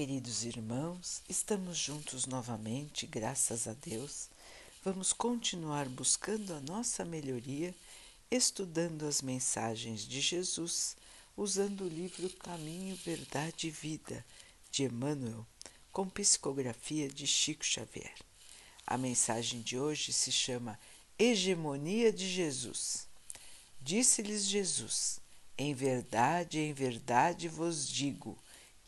queridos irmãos, estamos juntos novamente, graças a Deus. Vamos continuar buscando a nossa melhoria, estudando as mensagens de Jesus, usando o livro Caminho, Verdade e Vida, de Emmanuel, com psicografia de Chico Xavier. A mensagem de hoje se chama Hegemonia de Jesus. Disse-lhes Jesus: Em verdade, em verdade vos digo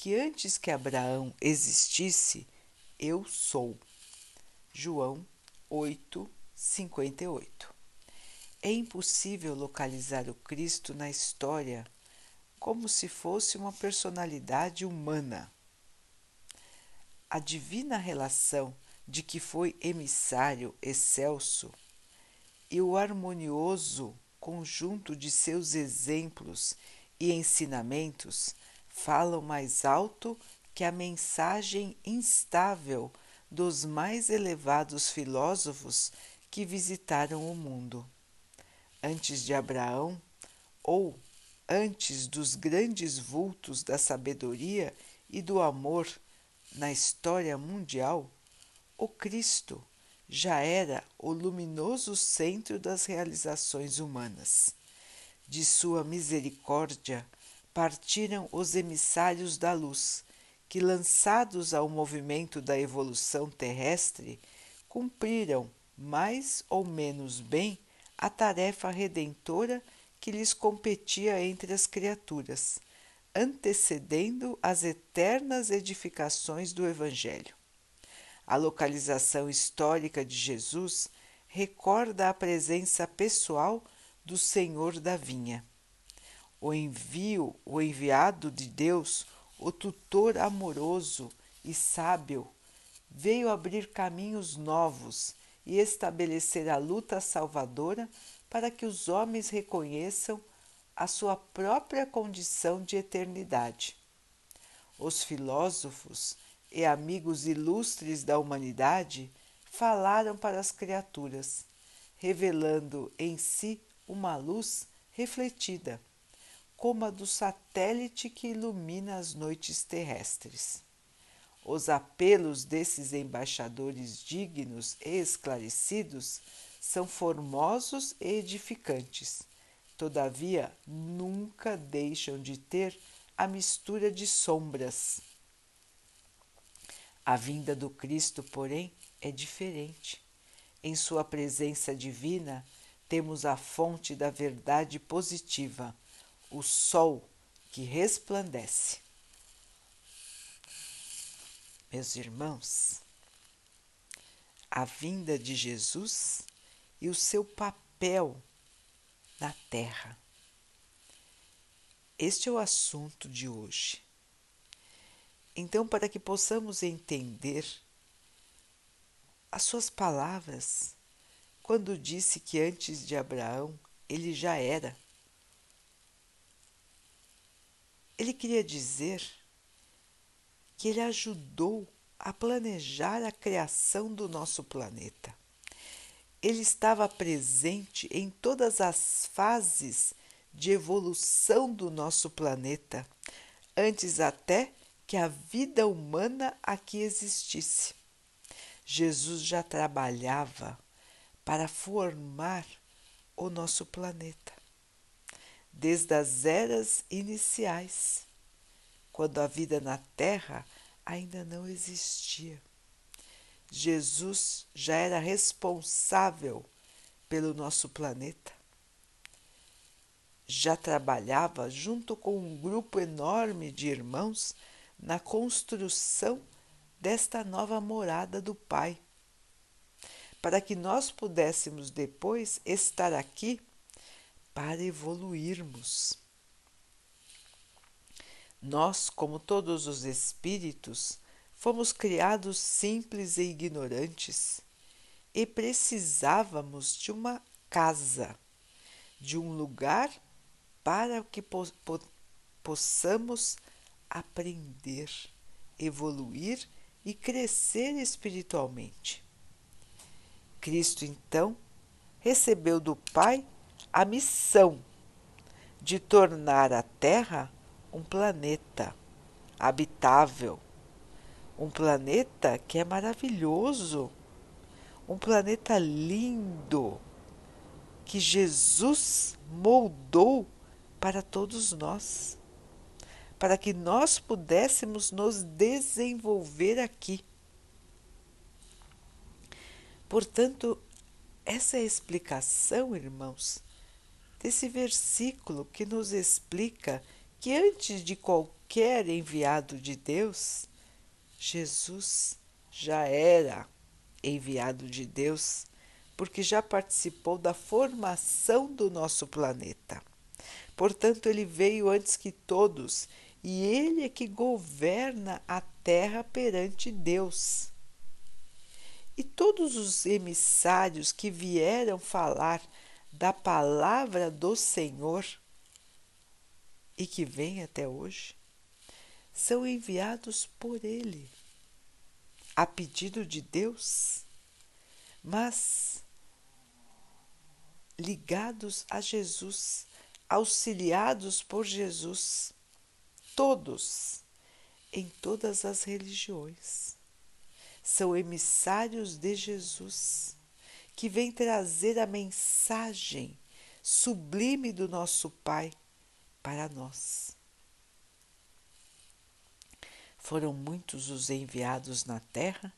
que antes que Abraão existisse, eu sou. João 8, 58. É impossível localizar o Cristo na história como se fosse uma personalidade humana. A divina relação de que foi emissário excelso e o harmonioso conjunto de seus exemplos e ensinamentos falam mais alto que a mensagem instável dos mais elevados filósofos que visitaram o mundo. Antes de Abraão, ou antes dos grandes vultos da sabedoria e do amor na história mundial, o Cristo já era o luminoso centro das realizações humanas. De sua misericórdia, partiram os emissários da luz, que, lançados ao movimento da evolução terrestre, cumpriram mais ou menos bem a tarefa redentora que lhes competia entre as criaturas, antecedendo as eternas edificações do Evangelho. A localização histórica de Jesus recorda a presença pessoal do Senhor da Vinha o envio, o enviado de Deus, o tutor amoroso e sábio, veio abrir caminhos novos e estabelecer a luta salvadora para que os homens reconheçam a sua própria condição de eternidade. Os filósofos e amigos ilustres da humanidade falaram para as criaturas, revelando em si uma luz refletida como a do satélite que ilumina as noites terrestres. Os apelos desses embaixadores dignos e esclarecidos são formosos e edificantes, todavia nunca deixam de ter a mistura de sombras. A vinda do Cristo, porém, é diferente. Em Sua presença divina, temos a fonte da verdade positiva o sol que resplandece. Meus irmãos, a vinda de Jesus e o seu papel na Terra. Este é o assunto de hoje. Então, para que possamos entender as suas palavras, quando disse que antes de Abraão ele já era Ele queria dizer que ele ajudou a planejar a criação do nosso planeta. Ele estava presente em todas as fases de evolução do nosso planeta, antes até que a vida humana aqui existisse. Jesus já trabalhava para formar o nosso planeta desde as eras iniciais, quando a vida na Terra ainda não existia. Jesus já era responsável pelo nosso planeta. Já trabalhava junto com um grupo enorme de irmãos na construção desta nova morada do Pai, para que nós pudéssemos depois estar aqui para evoluirmos. Nós, como todos os espíritos, fomos criados simples e ignorantes e precisávamos de uma casa, de um lugar para que po po possamos aprender, evoluir e crescer espiritualmente. Cristo, então, recebeu do Pai a missão de tornar a Terra um planeta habitável, Um planeta que é maravilhoso, um planeta lindo, que Jesus moldou para todos nós, para que nós pudéssemos nos desenvolver aqui. Portanto, essa é a explicação, irmãos, desse versículo que nos explica que antes de qualquer enviado de Deus, Jesus já era enviado de Deus, porque já participou da formação do nosso planeta. Portanto, ele veio antes que todos e ele é que governa a terra perante Deus. E todos os emissários que vieram falar da palavra do Senhor e que vem até hoje, são enviados por Ele, a pedido de Deus, mas ligados a Jesus, auxiliados por Jesus, todos, em todas as religiões. São emissários de Jesus, que vêm trazer a mensagem sublime do nosso Pai para nós. Foram muitos os enviados na terra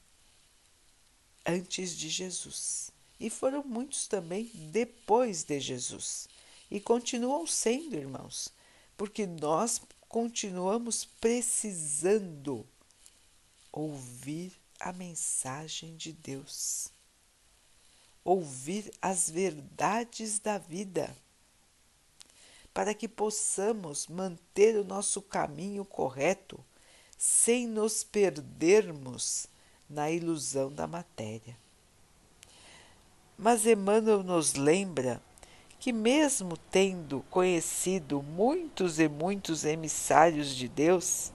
antes de Jesus, e foram muitos também depois de Jesus, e continuam sendo, irmãos, porque nós continuamos precisando ouvir a mensagem de Deus, ouvir as verdades da vida para que possamos manter o nosso caminho correto sem nos perdermos na ilusão da matéria. Mas Emmanuel nos lembra que, mesmo tendo conhecido muitos e muitos emissários de Deus,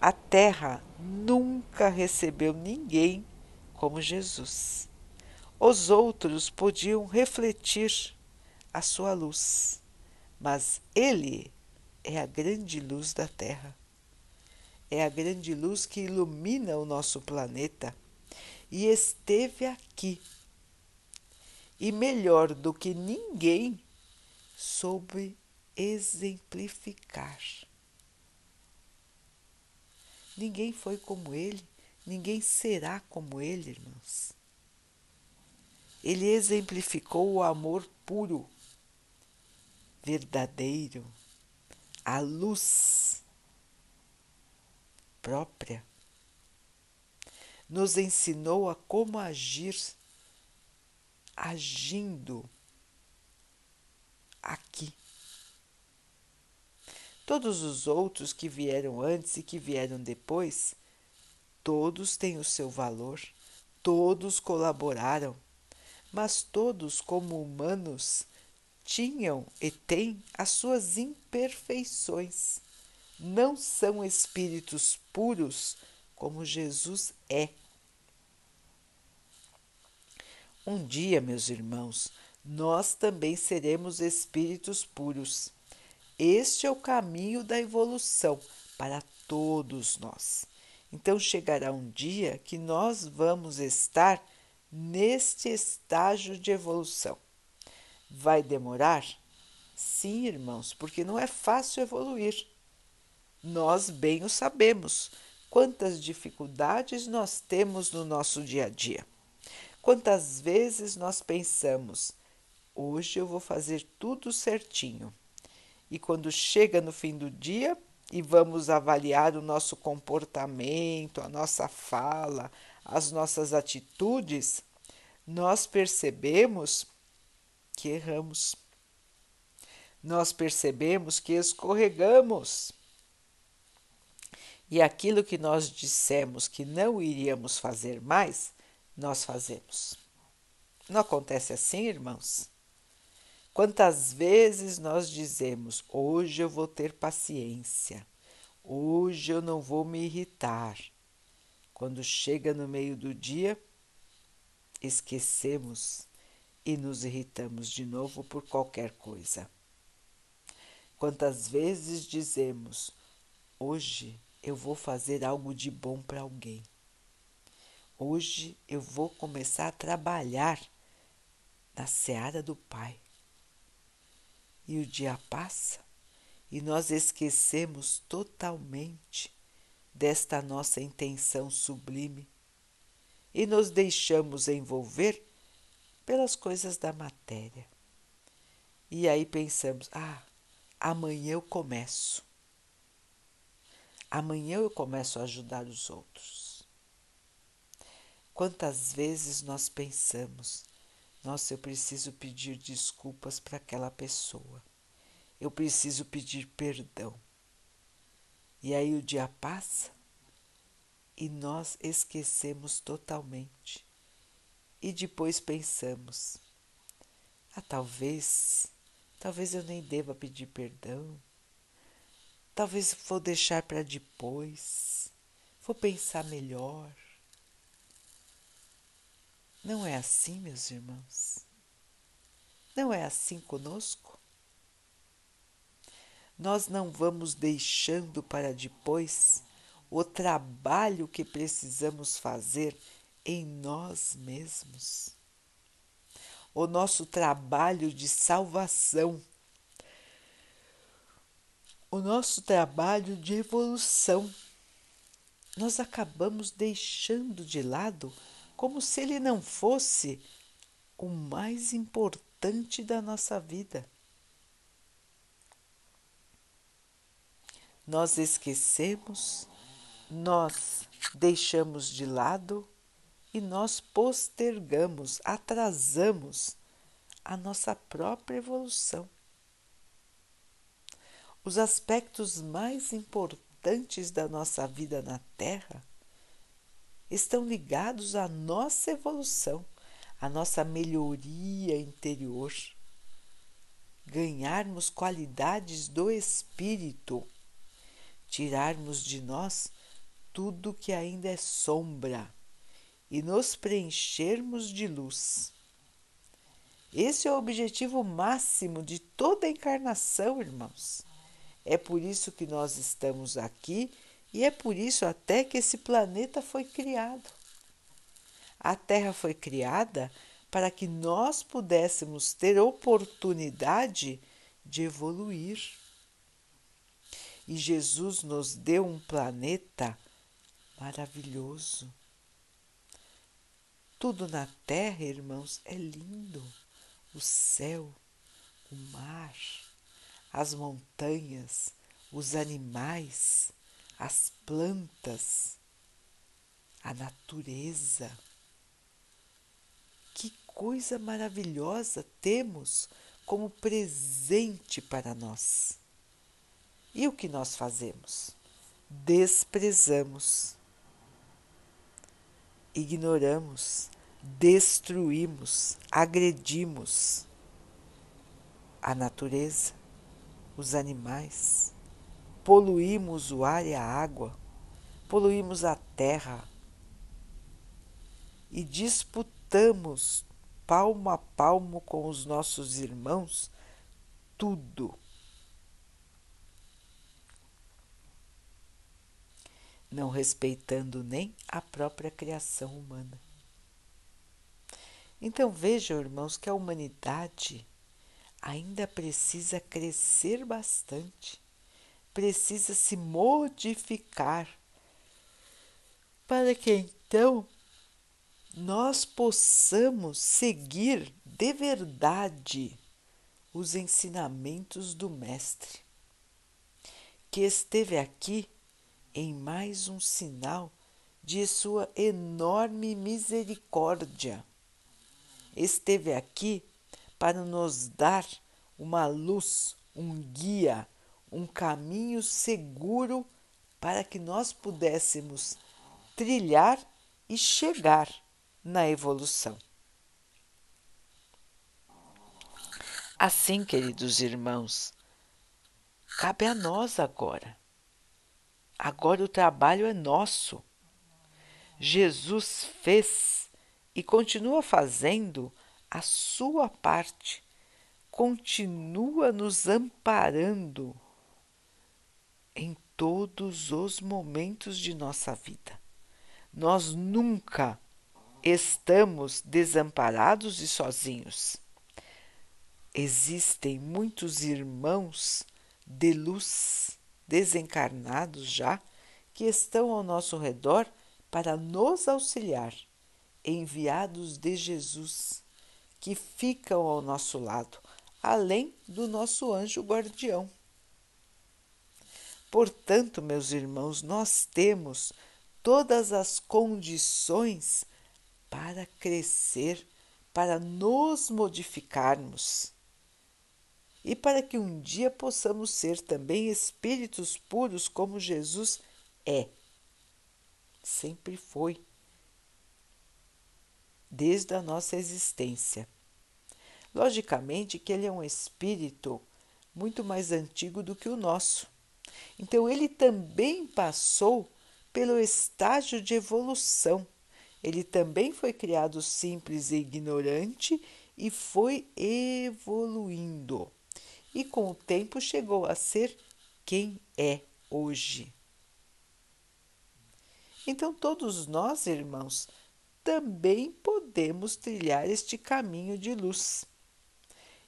a terra nunca recebeu ninguém como Jesus. Os outros podiam refletir a sua luz mas Ele é a grande luz da Terra. É a grande luz que ilumina o nosso planeta e esteve aqui. E melhor do que ninguém, soube exemplificar. Ninguém foi como ele, ninguém será como ele, irmãos. Ele exemplificou o amor puro verdadeiro, a luz própria, nos ensinou a como agir agindo aqui. Todos os outros que vieram antes e que vieram depois, todos têm o seu valor, todos colaboraram, mas todos, como humanos, tinham e têm as suas imperfeições. Não são espíritos puros como Jesus é. Um dia, meus irmãos, nós também seremos espíritos puros. Este é o caminho da evolução para todos nós. Então chegará um dia que nós vamos estar neste estágio de evolução. Vai demorar? Sim, irmãos, porque não é fácil evoluir. Nós bem o sabemos quantas dificuldades nós temos no nosso dia a dia. Quantas vezes nós pensamos, hoje eu vou fazer tudo certinho. E quando chega no fim do dia e vamos avaliar o nosso comportamento, a nossa fala, as nossas atitudes, nós percebemos que erramos. Nós percebemos que escorregamos. E aquilo que nós dissemos que não iríamos fazer mais, nós fazemos. Não acontece assim, irmãos? Quantas vezes nós dizemos: hoje eu vou ter paciência, hoje eu não vou me irritar. Quando chega no meio do dia, esquecemos e nos irritamos de novo por qualquer coisa. Quantas vezes dizemos: Hoje eu vou fazer algo de bom para alguém. Hoje eu vou começar a trabalhar na seara do Pai. E o dia passa e nós esquecemos totalmente desta nossa intenção sublime e nos deixamos envolver pelas coisas da matéria. E aí pensamos: ah, amanhã eu começo. Amanhã eu começo a ajudar os outros. Quantas vezes nós pensamos: nossa, eu preciso pedir desculpas para aquela pessoa. Eu preciso pedir perdão. E aí o dia passa e nós esquecemos totalmente. E depois pensamos: ah, talvez, talvez eu nem deva pedir perdão. Talvez vou deixar para depois. Vou pensar melhor. Não é assim, meus irmãos? Não é assim conosco? Nós não vamos deixando para depois o trabalho que precisamos fazer em nós mesmos. O nosso trabalho de salvação, o nosso trabalho de evolução. Nós acabamos deixando de lado como se ele não fosse o mais importante da nossa vida. Nós esquecemos, nós deixamos de lado e nós postergamos, atrasamos a nossa própria evolução. Os aspectos mais importantes da nossa vida na Terra estão ligados à nossa evolução, à nossa melhoria interior. Ganharmos qualidades do espírito, tirarmos de nós tudo que ainda é sombra e nos preenchermos de luz. Esse é o objetivo máximo de toda encarnação, irmãos. É por isso que nós estamos aqui e é por isso até que esse planeta foi criado. A Terra foi criada para que nós pudéssemos ter oportunidade de evoluir. E Jesus nos deu um planeta maravilhoso. Tudo na terra, irmãos, é lindo. O céu, o mar, as montanhas, os animais, as plantas, a natureza. Que coisa maravilhosa temos como presente para nós. E o que nós fazemos? Desprezamos, ignoramos, destruímos, agredimos a natureza, os animais. Poluímos o ar e a água, poluímos a terra. E disputamos palmo a palmo com os nossos irmãos tudo. Não respeitando nem a própria criação humana. Então vejam, irmãos, que a humanidade ainda precisa crescer bastante precisa se modificar para que então nós possamos seguir de verdade os ensinamentos do Mestre, que esteve aqui em mais um sinal de sua enorme misericórdia. Esteve aqui para nos dar uma luz, um guia um caminho seguro para que nós pudéssemos trilhar e chegar na evolução. Assim, queridos irmãos, cabe a nós agora. Agora o trabalho é nosso. Jesus fez e continua fazendo a sua parte, continua nos amparando em todos os momentos de nossa vida. Nós nunca estamos desamparados e sozinhos. Existem muitos irmãos de luz desencarnados já que estão ao nosso redor para nos auxiliar, enviados de Jesus, que ficam ao nosso lado, além do nosso anjo guardião. Portanto, meus irmãos, nós temos todas as condições para crescer, para nos modificarmos e para que um dia possamos ser também espíritos puros como Jesus é. Sempre foi, desde a nossa existência. Logicamente que ele é um espírito muito mais antigo do que o nosso. Então ele também passou pelo estágio de evolução. Ele também foi criado simples e ignorante e foi evoluindo e com o tempo chegou a ser quem é hoje. Então, todos nós, irmãos, também podemos trilhar este caminho de luz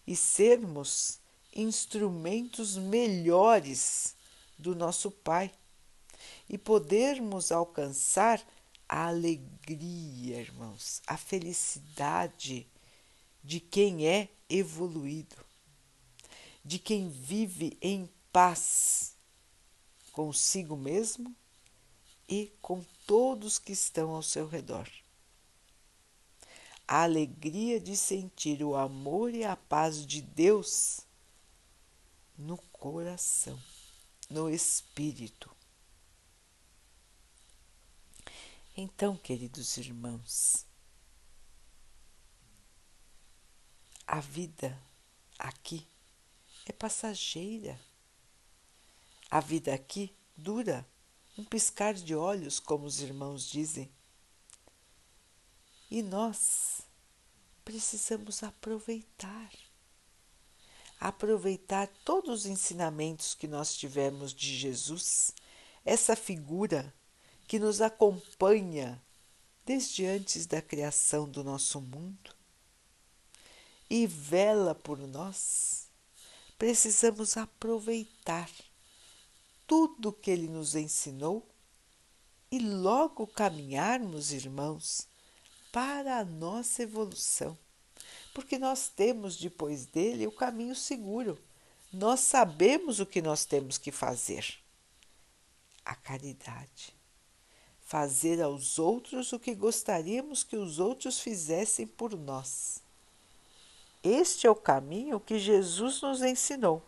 e sermos instrumentos melhores do nosso Pai e podermos alcançar a alegria, irmãos, a felicidade de quem é evoluído de quem vive em paz consigo mesmo e com todos que estão ao seu redor. A alegria de sentir o amor e a paz de Deus no coração, no espírito. Então, queridos irmãos, a vida aqui é passageira. A vida aqui dura um piscar de olhos, como os irmãos dizem. E nós precisamos aproveitar. Aproveitar todos os ensinamentos que nós tivemos de Jesus, essa figura que nos acompanha desde antes da criação do nosso mundo e vela por nós precisamos aproveitar tudo que ele nos ensinou e logo caminharmos, irmãos, para a nossa evolução. Porque nós temos depois dele o caminho seguro. Nós sabemos o que nós temos que fazer. A caridade. Fazer aos outros o que gostaríamos que os outros fizessem por nós. Este é o caminho que Jesus nos ensinou.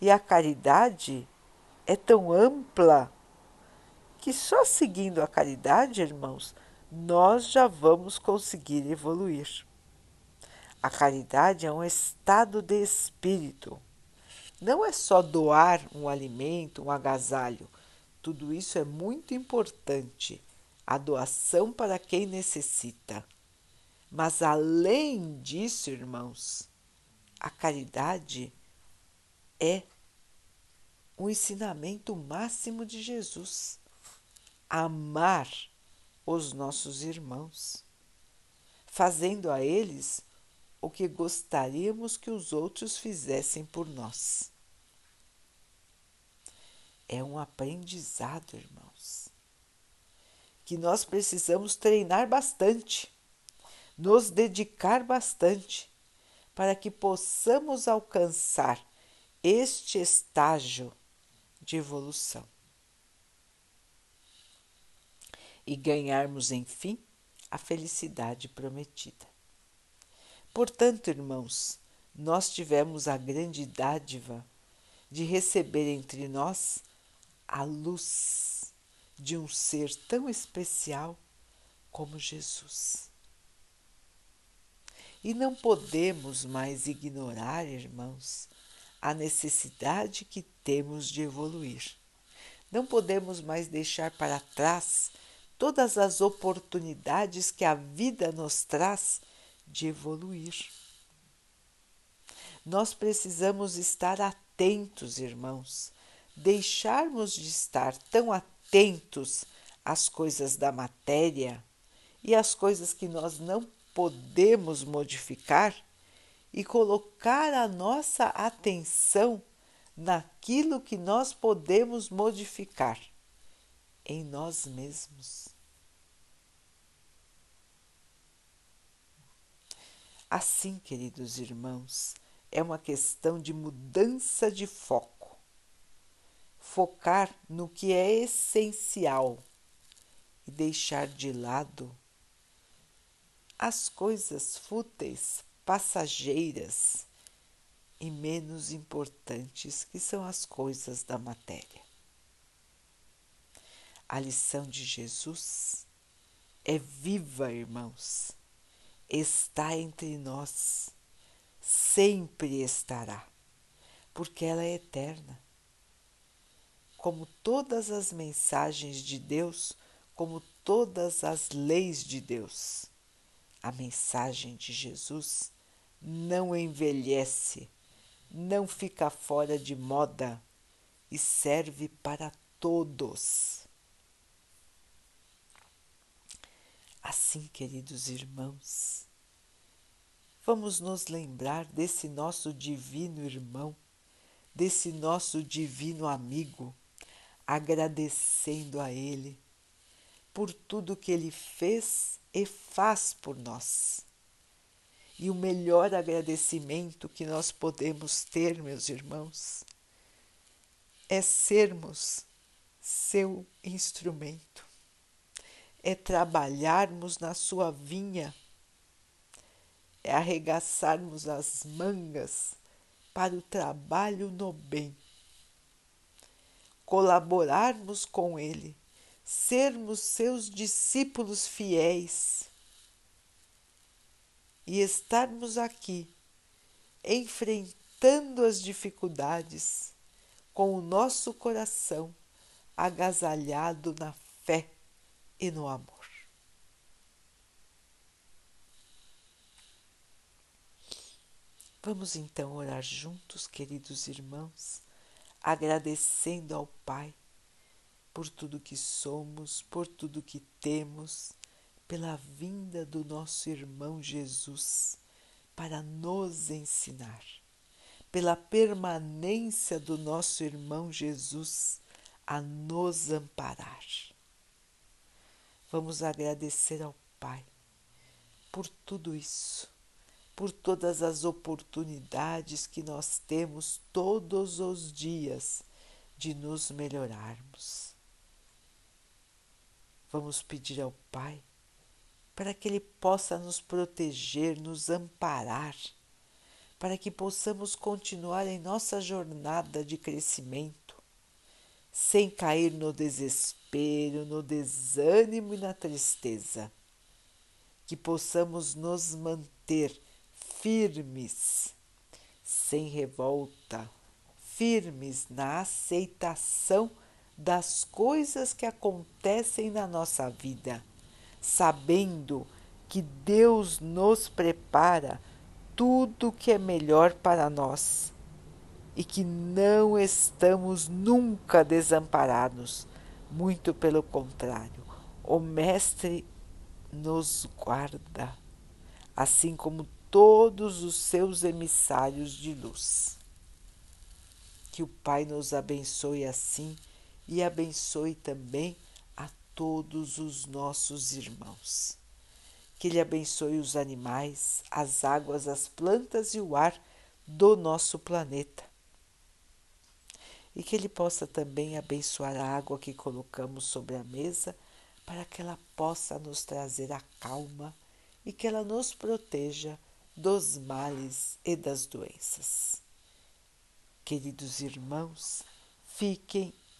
E a caridade é tão ampla que só seguindo a caridade, irmãos, nós já vamos conseguir evoluir. A caridade é um estado de espírito. Não é só doar um alimento, um agasalho. Tudo isso é muito importante. A doação para quem necessita. Mas além disso, irmãos, a caridade é o ensinamento máximo de Jesus. Amar os nossos irmãos, fazendo a eles o que gostaríamos que os outros fizessem por nós. É um aprendizado, irmãos, que nós precisamos treinar bastante nos dedicar bastante para que possamos alcançar este estágio de evolução e ganharmos, enfim, a felicidade prometida. Portanto, irmãos, nós tivemos a grande dádiva de receber entre nós a luz de um ser tão especial como Jesus. E não podemos mais ignorar, irmãos, a necessidade que temos de evoluir. Não podemos mais deixar para trás todas as oportunidades que a vida nos traz de evoluir. Nós precisamos estar atentos, irmãos, deixarmos de estar tão atentos às coisas da matéria e às coisas que nós não podemos modificar e colocar a nossa atenção naquilo que nós podemos modificar em nós mesmos. Assim, queridos irmãos, é uma questão de mudança de foco. Focar no que é essencial e deixar de lado as coisas fúteis, passageiras e menos importantes que são as coisas da matéria. A lição de Jesus é viva, irmãos, está entre nós, sempre estará, porque ela é eterna. Como todas as mensagens de Deus, como todas as leis de Deus, a mensagem de Jesus não envelhece, não fica fora de moda e serve para todos. Assim, queridos irmãos, vamos nos lembrar desse nosso divino irmão, desse nosso divino amigo, agradecendo a Ele por tudo que Ele fez e faz por nós. E o melhor agradecimento que nós podemos ter, meus irmãos, é sermos seu instrumento, é trabalharmos na sua vinha, é arregaçarmos as mangas para o trabalho no bem, colaborarmos com Ele sermos seus discípulos fiéis e estarmos aqui enfrentando as dificuldades com o nosso coração agasalhado na fé e no amor. Vamos então orar juntos, queridos irmãos, agradecendo ao Pai por tudo que somos, por tudo que temos, pela vinda do nosso irmão Jesus para nos ensinar, pela permanência do nosso irmão Jesus a nos amparar. Vamos agradecer ao Pai por tudo isso, por todas as oportunidades que nós temos todos os dias de nos melhorarmos Vamos pedir ao Pai para que Ele possa nos proteger, nos amparar, para que possamos continuar em nossa jornada de crescimento, sem cair no desespero, no desânimo e na tristeza. Que possamos nos manter firmes, sem revolta, firmes na aceitação das coisas que acontecem na nossa vida, sabendo que Deus nos prepara tudo o que é melhor para nós e que não estamos nunca desamparados, muito pelo contrário, o Mestre nos guarda, assim como todos os seus emissários de luz. Que o Pai nos abençoe assim e abençoe também a todos os nossos irmãos. Que Ele abençoe os animais, as águas, as plantas e o ar do nosso planeta. E que Ele possa também abençoar a água que colocamos sobre a mesa para que ela possa nos trazer a calma e que ela nos proteja dos males e das doenças. Queridos irmãos, fiquem